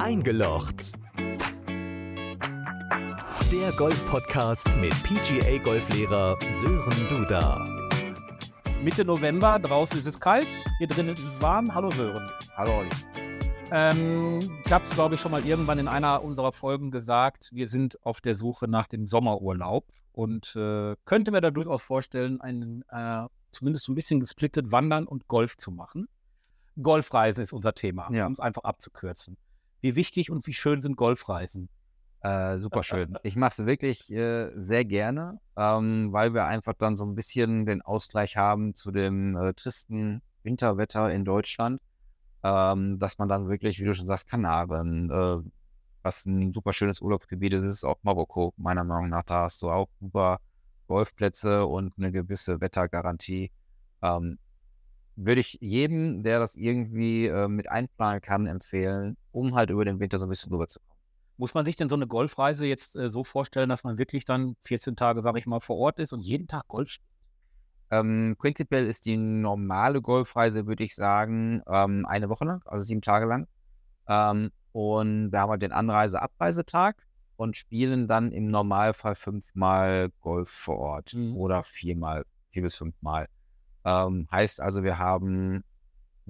Eingelocht. Der Golf-Podcast mit PGA-Golflehrer Sören Duda. Mitte November, draußen ist es kalt, hier drinnen ist es warm. Hallo Sören. Hallo Olli. Ähm, ich habe es, glaube ich, schon mal irgendwann in einer unserer Folgen gesagt. Wir sind auf der Suche nach dem Sommerurlaub und äh, könnte mir da durchaus vorstellen, einen äh, zumindest so ein bisschen gesplittet Wandern und Golf zu machen. Golfreisen ist unser Thema, Ja. um es einfach abzukürzen. Wie wichtig und wie schön sind Golfreisen? Äh, super schön. Ich mache es wirklich äh, sehr gerne, ähm, weil wir einfach dann so ein bisschen den Ausgleich haben zu dem äh, tristen Winterwetter in Deutschland, ähm, dass man dann wirklich, wie du schon sagst, Kanaren, äh, was ein super schönes Urlaubsgebiet ist, ist auch Marokko, meiner Meinung nach. Da hast du auch super Golfplätze und eine gewisse Wettergarantie. Ähm, würde ich jedem, der das irgendwie äh, mit einplanen kann, empfehlen, um halt über den Winter so ein bisschen rüberzukommen. Muss man sich denn so eine Golfreise jetzt äh, so vorstellen, dass man wirklich dann 14 Tage, sage ich mal, vor Ort ist und jeden Tag Golf spielt? Ähm, prinzipiell ist die normale Golfreise, würde ich sagen, ähm, eine Woche lang, also sieben Tage lang. Ähm, und wir haben halt den Anreise-Abreisetag und spielen dann im Normalfall fünfmal Golf vor Ort Mhm. oder viermal, vier bis fünfmal. Ähm, heißt also, wir haben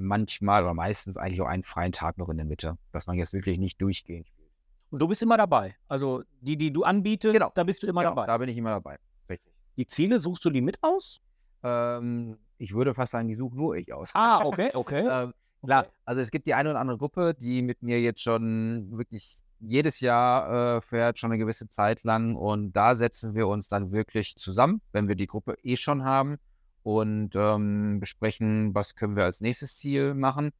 manchmal oder meistens eigentlich auch einen freien Tag noch in der Mitte, dass man jetzt wirklich nicht durchgehend spielt. Und du bist immer dabei. Also die, die du anbietest, Genau. da bist du immer Genau, dabei. Da bin ich immer dabei. Richtig. Die Ziele suchst du die mit aus? Ähm, ich würde fast sagen, die suche nur ich aus. Ah, okay, okay. Ähm, klar, also es gibt die eine oder andere Gruppe, die mit mir jetzt schon wirklich jedes Jahr äh, fährt, schon eine gewisse Zeit lang. Und da setzen wir uns dann wirklich zusammen, wenn wir die Gruppe eh schon haben und ähm, besprechen, was können wir als nächstes Ziel machen.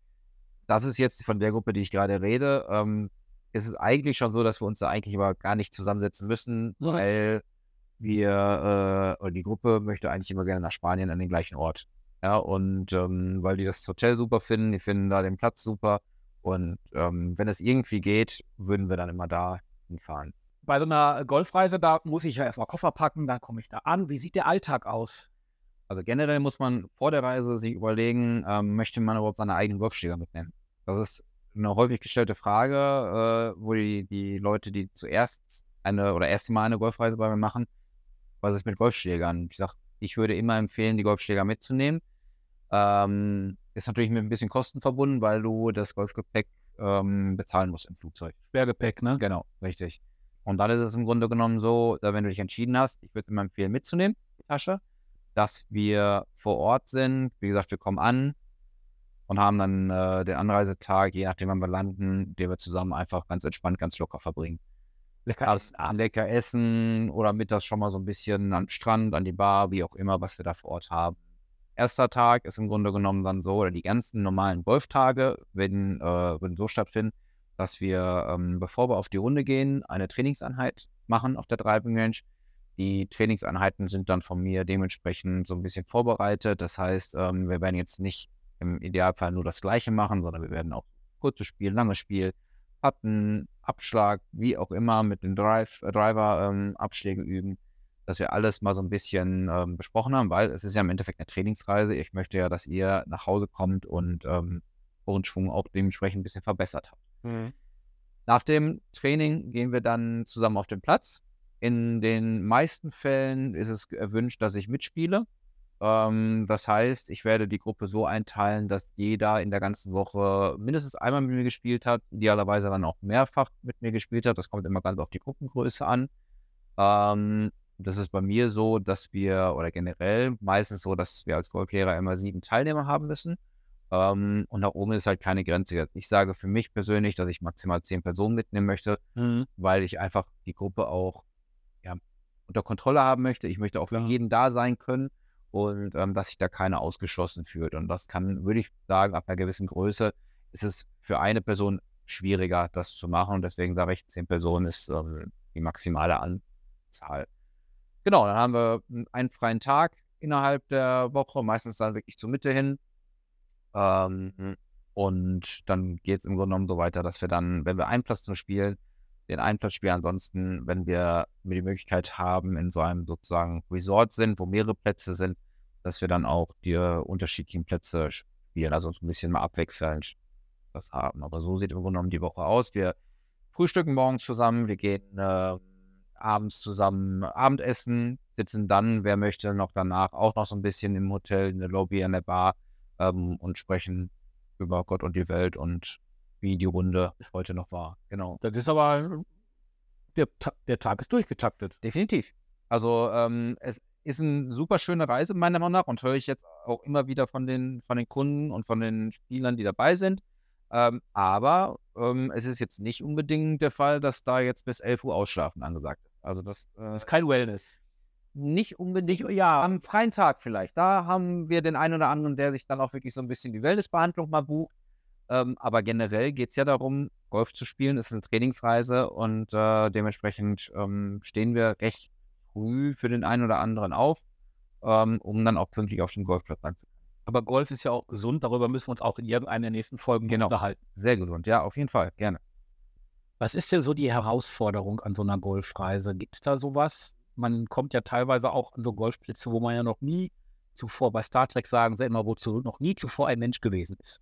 Das ist jetzt von der Gruppe, die ich gerade rede. Ähm, ist es eigentlich schon so, dass wir uns da eigentlich aber gar nicht zusammensetzen müssen, Ja. weil wir, äh, oder die Gruppe möchte eigentlich immer gerne nach Spanien an den gleichen Ort. Ja, und ähm, weil die das Hotel super finden, die finden da den Platz super. Und ähm, wenn es irgendwie geht, würden wir dann immer da hinfahren. Bei so einer Golfreise, da muss ich ja erstmal Koffer packen, dann komme ich da an. Wie sieht der Alltag aus? Also generell muss man vor der Reise sich überlegen, ähm, möchte man überhaupt seine eigenen Golfschläger mitnehmen? Das ist eine häufig gestellte Frage, äh, wo die, die Leute, die zuerst eine oder erste Mal eine Golfreise bei mir machen, was ist mit Golfschlägern? Ich sage, ich würde immer empfehlen, die Golfschläger mitzunehmen. Ähm, ist natürlich mit ein bisschen Kosten verbunden, weil du das Golfgepäck ähm, bezahlen musst im Flugzeug. Schwergepäck, ne? Genau, richtig. Und dann ist es im Grunde genommen so, da wenn du dich entschieden hast, ich würde immer empfehlen, mitzunehmen, die Tasche, dass wir vor Ort sind. Wie gesagt, wir kommen an und haben dann äh, den Anreisetag, je nachdem, wann wir landen, den wir zusammen einfach ganz entspannt, ganz locker verbringen. Lecker Alles lecker essen oder mittags schon mal so ein bisschen am Strand, an die Bar, wie auch immer, was wir da vor Ort haben. Erster Tag ist im Grunde genommen dann so, oder die ganzen normalen Golftage werden, äh, würden so stattfinden, dass wir, ähm, bevor wir auf die Runde gehen, eine Trainingseinheit machen auf der Driving Range. Die Trainingseinheiten sind dann von mir dementsprechend so ein bisschen vorbereitet. Das heißt, ähm, wir werden jetzt nicht im Idealfall nur das Gleiche machen, sondern wir werden auch kurzes Spiel, langes Spiel, Putten, Abschlag, wie auch immer, mit den Drive, äh, Driver ähm, üben, dass wir alles mal so ein bisschen ähm, besprochen haben, weil es ist ja im Endeffekt eine Trainingsreise. Ich möchte ja, dass ihr nach Hause kommt und ähm, euren Schwung auch dementsprechend ein bisschen verbessert habt. Mhm. Nach dem Training gehen wir dann zusammen auf den Platz. In den meisten Fällen ist es erwünscht, dass ich mitspiele. Ähm, das heißt, ich werde die Gruppe so einteilen, dass jeder in der ganzen Woche mindestens einmal mit mir gespielt hat, idealerweise dann auch mehrfach mit mir gespielt hat. Das kommt immer ganz auf die Gruppengröße an. Ähm, das ist bei mir so, dass wir, oder generell meistens so, dass wir als Golflehrer immer sieben Teilnehmer haben müssen. Ähm, und nach oben ist halt keine Grenze. Ich sage für mich persönlich, dass ich maximal zehn Personen mitnehmen möchte, Mhm. weil ich einfach die Gruppe auch unter Kontrolle haben möchte. Ich möchte auch für Klar. jeden da sein können und ähm, dass sich da keiner ausgeschlossen fühlt. Und das kann, würde ich sagen, ab einer gewissen Größe ist es für eine Person schwieriger, das zu machen. Und deswegen sage ich, zehn Personen ist ähm, die maximale Anzahl. Genau, dann haben wir einen freien Tag innerhalb der Woche, meistens dann wirklich zur Mitte hin. Ähm, und dann geht es im Grunde genommen so weiter, dass wir dann, wenn wir einen Platz nur spielen, den einen Platz spielen. Ansonsten, wenn wir die Möglichkeit haben, in so einem sozusagen Resort sind, wo mehrere Plätze sind, dass wir dann auch die äh, unterschiedlichen Plätze spielen, also so ein bisschen mal abwechselnd. Golfplatz haben. Aber so sieht im Grunde genommen die Woche aus. Wir frühstücken morgens zusammen, wir gehen äh, abends zusammen Abendessen, sitzen dann, wer möchte, noch danach auch noch so ein bisschen im Hotel, in der Lobby, an der Bar ähm, und sprechen über Gott und die Welt und wie die Runde heute noch war. Genau. Das ist aber, der, der Tag ist durchgetaktet. Definitiv. Also ähm, es ist eine super schöne Reise, meiner Meinung nach, und höre ich jetzt auch immer wieder von den, von den Kunden und von den Spielern, die dabei sind. Ähm, aber ähm, es ist jetzt nicht unbedingt der Fall, dass da jetzt bis 11 Uhr Ausschlafen angesagt ist. Also das äh, Das ist kein Wellness. nicht unbedingt, ja, am freien Tag vielleicht. Da haben wir den einen oder anderen, der sich dann auch wirklich so ein bisschen die Wellnessbehandlung mal bucht. Ähm, aber generell geht es ja darum, Golf zu spielen. Es ist eine Trainingsreise und äh, dementsprechend ähm, stehen wir recht früh für den einen oder anderen auf, ähm, um dann auch pünktlich auf den Golfplatz sein zu können. Aber Golf ist ja auch gesund, darüber müssen wir uns auch in irgendeiner der nächsten Folgen Genau. unterhalten. Sehr gesund, ja, auf jeden Fall, gerne. Was ist denn so die Herausforderung an so einer Golfreise? Gibt es da sowas? Man kommt ja teilweise auch an so Golfplätze, wo man ja noch nie zuvor, bei Star Trek sagen sie immer, wozu noch nie zuvor ein Mensch gewesen ist.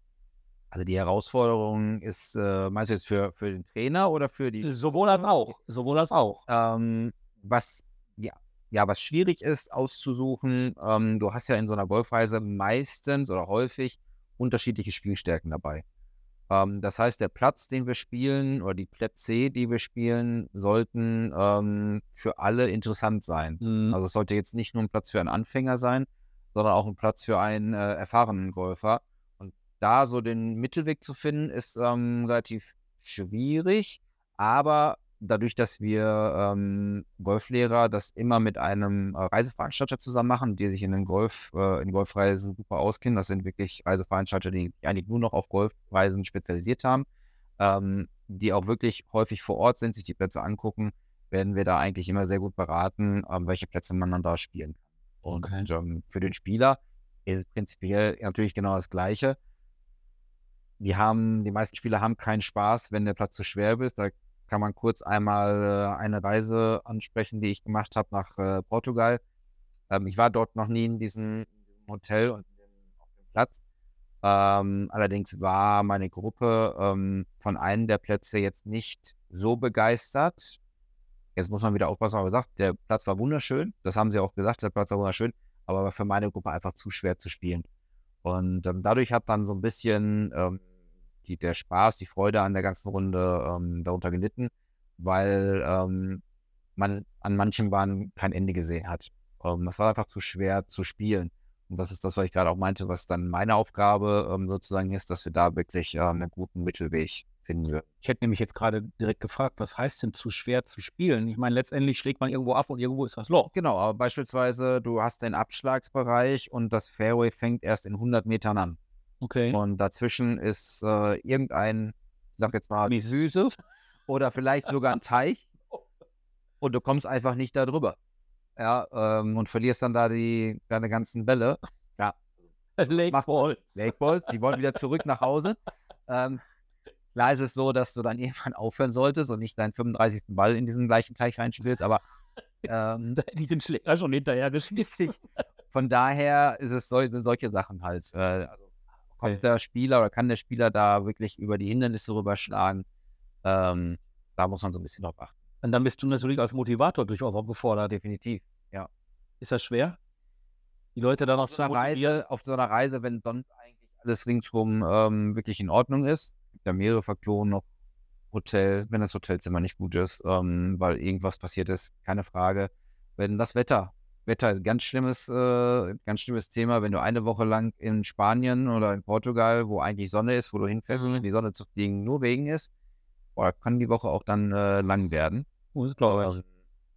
Also die Herausforderung ist, äh, meinst du jetzt für, für den Trainer oder für die Sowohl als auch. Sowohl als auch. ähm, was ja, ja, was schwierig ist auszusuchen, ähm, du hast ja in so einer Golfreise meistens oder häufig unterschiedliche Spielstärken dabei. Ähm, das heißt, der Platz, den wir spielen, oder die Plätze, die wir spielen, sollten ähm, für alle interessant sein. Mhm. Also es sollte jetzt nicht nur ein Platz für einen Anfänger sein, sondern auch ein Platz für einen äh, erfahrenen Golfer. Da so den Mittelweg zu finden, ist ähm, relativ schwierig. Aber dadurch, dass wir ähm, Golflehrer das immer mit einem äh, Reiseveranstalter zusammen machen, die sich in den Golf, äh, in Golfreisen super auskennen, das sind wirklich Reiseveranstalter, die sich eigentlich nur noch auf Golfreisen spezialisiert haben, ähm, die auch wirklich häufig vor Ort sind, sich die Plätze angucken, werden wir da eigentlich immer sehr gut beraten, ähm, welche Plätze man dann da spielen kann. Und Okay. ähm, für den Spieler ist es prinzipiell natürlich genau das Gleiche. Die haben, die meisten Spieler haben keinen Spaß, wenn der Platz zu schwer wird. Da kann man kurz einmal äh, eine Reise ansprechen, die ich gemacht habe nach äh, Portugal. Ähm, ich war dort noch nie in diesem, Hotel und auf dem Platz. Ähm, allerdings war meine Gruppe ähm, von einem der Plätze jetzt nicht so begeistert. Jetzt muss man wieder aufpassen, aber gesagt, der Platz war wunderschön. Das haben sie auch gesagt, der Platz war wunderschön, aber war für meine Gruppe einfach zu schwer zu spielen. Und ähm, dadurch hat dann so ein bisschen ähm, die, der Spaß, die Freude an der ganzen Runde ähm, darunter gelitten, weil ähm, man an manchen Bahnen kein Ende gesehen hat. Ähm, das war einfach zu schwer zu spielen. Und das ist das, was ich gerade auch meinte, was dann meine Aufgabe ähm, sozusagen ist, dass wir da wirklich ähm, einen guten Mittelweg finden würden. Ich hätte nämlich jetzt gerade direkt gefragt, was heißt denn zu schwer zu spielen? Ich meine, letztendlich schlägt man irgendwo ab und irgendwo ist das Loch. Genau, aber beispielsweise, du hast den Abschlagsbereich und das Fairway fängt erst in 100 Metern an. Okay. Und dazwischen ist äh, irgendein, ich sag jetzt mal, Süße oder vielleicht sogar ein Teich. Und du kommst einfach nicht da drüber. Ja, ähm, und verlierst dann da die, deine ganzen Bälle. Lake macht- Balls. Lake Balls, die wollen wieder zurück nach Hause. Ähm, klar ist es so, dass du dann irgendwann aufhören solltest und nicht deinen 35. Ball in diesen gleichen Teich reinspielst, aber ähm, Da hätte ich den Schläger schon hinterher geschmissen. von daher ist es sol sind solche Sachen halt. Äh, also kommt der Spieler oder kann der Spieler da wirklich über die Hindernisse rüberschlagen? Ähm, da muss man so ein bisschen drauf achten. Und dann bist du natürlich als Motivator durchaus auch gefordert. Definitiv. Ist das schwer? Die Leute dann auf Auf so einer Reise, auf so einer Reise, wenn sonst eigentlich alles ringsrum ähm, wirklich in Ordnung ist, gibt ja mehrere Faktoren noch. Hotel, wenn das Hotelzimmer nicht gut ist, ähm, weil irgendwas passiert ist, keine Frage. Wenn das Wetter, Wetter ist ein ganz schlimmes, äh, ganz schlimmes Thema, wenn du eine Woche lang in Spanien oder in Portugal, wo eigentlich Sonne ist, wo du hinfährst, in die Sonne zu fliegen, nur Regen ist, boah, kann die Woche auch dann äh, lang werden. Oh, das glaube ich.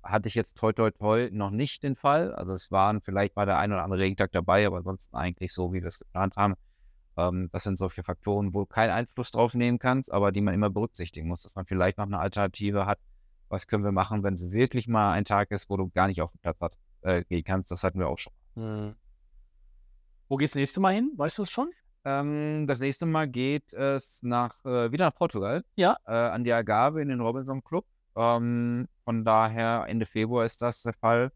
Hatte ich jetzt toi toi toi noch nicht den Fall. Also es waren vielleicht mal der ein oder andere Regentag dabei, aber ansonsten eigentlich so, wie wir es geplant haben. Ähm, das sind solche Faktoren, wo du keinen Einfluss drauf nehmen kannst, aber die man immer berücksichtigen muss, dass man vielleicht noch eine Alternative hat. Was können wir machen, wenn es wirklich mal ein Tag ist, wo du gar nicht auf den Platz hat, äh, gehen kannst? Das hatten wir auch schon. Hm. Wo geht's nächste Mal hin? Weißt du es schon? Ähm, das nächste Mal geht es nach, äh, wieder nach Portugal. Ja. Äh, an die Agave in den Robinson Club. Ähm, von daher Ende Februar ist das der Fall.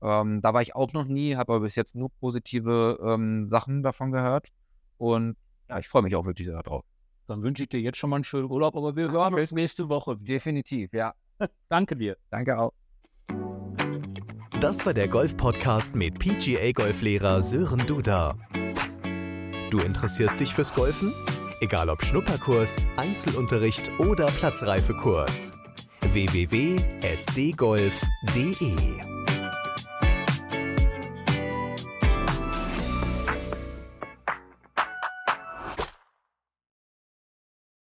Ähm, da war ich auch noch nie, habe aber bis jetzt nur positive ähm, Sachen davon gehört. Und ja, ich freue mich auch wirklich sehr drauf. Dann wünsche ich dir jetzt schon mal einen schönen Urlaub, aber wir hören uns nächste Woche. Definitiv, ja. Danke dir. Danke auch. Das war der Golf-Podcast mit PGA-Golflehrer Sören Duda. Du interessierst dich fürs Golfen? Egal ob Schnupperkurs, Einzelunterricht oder Platzreifekurs. www.sdgolf.de